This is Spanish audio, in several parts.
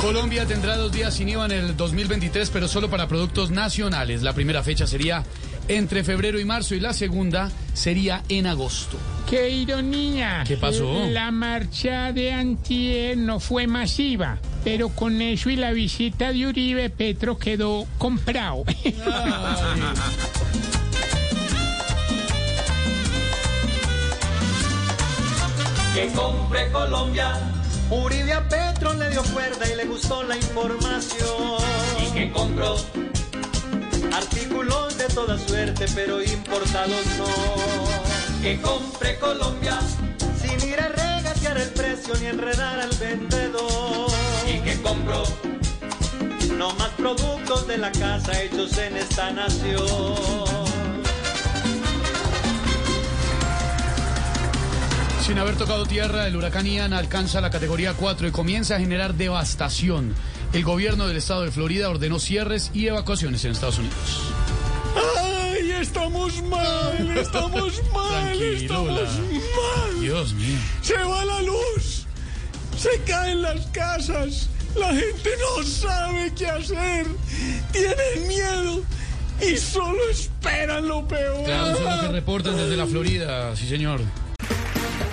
Colombia tendrá dos días sin IVA en el 2023, pero solo para productos nacionales. La primera fecha sería entre febrero y marzo y la segunda sería en agosto. ¡Qué ironía! ¿Qué pasó? La marcha de Antier no fue masiva, pero con eso y la visita de Uribe, Petro quedó comprado. que compre Colombia. Uribe a Petro le dio cuerda y le gustó la información. Y que compró artículos de toda suerte, pero importados no. Que compre Colombia sin ir a regatear el precio ni enredar al vendedor. Y que compró no más productos de la casa hechos en esta nación. Sin haber tocado tierra, el huracán Ian alcanza la categoría 4 y comienza a generar devastación. El gobierno del estado de Florida ordenó cierres y evacuaciones en Estados Unidos. ¡Ay, estamos mal! ¡Estamos mal! ¡Estamos mal! Dios mío. Se va la luz, se caen las casas, la gente no sabe qué hacer, tienen miedo y solo esperan lo peor. Claro, eso es lo que reportan desde la Florida, sí señor.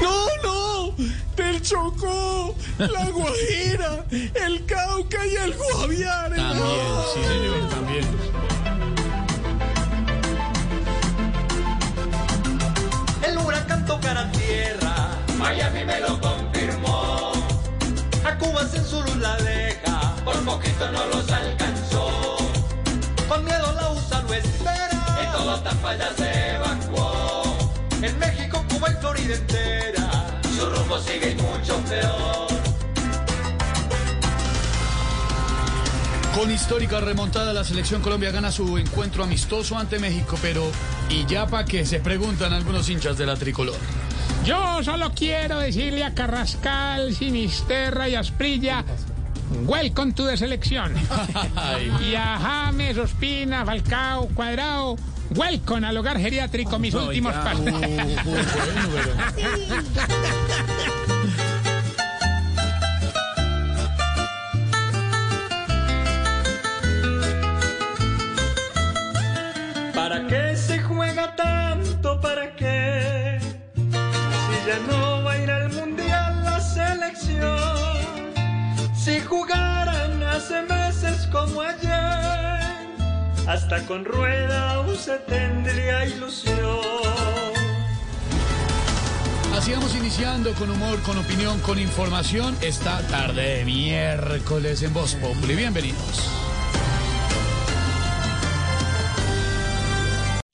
No, no, del Chocó, la Guajira, el Cauca y el Guaviare. También, no. sí señor, también. El huracán tocará tierra. Miami me lo confirmó. A Cuba sin su luz la deja. Por poquito no los alcanzó. Con miedo la USA lo espera. En todo Tapaya se evacuó. En México, Cuba y Florida entera. Su rumbo sigue y mucho peor. Con histórica remontada, la selección Colombia gana su encuentro amistoso ante México, pero ¿y ya para qué? Se preguntan algunos hinchas de la tricolor. Yo solo quiero decirle a Carrascal, Sinisterra y Asprilla, welcome to the selección. y a James, Ospina, Falcao, Cuadrado, welcome al hogar geriátrico, mis últimos pasos. ¿Para qué se juega tanto? Como ayer, hasta con rueda se tendría ilusión. Así vamos iniciando con humor, con opinión, con información esta tarde de miércoles en Voz Populi. Bienvenidos.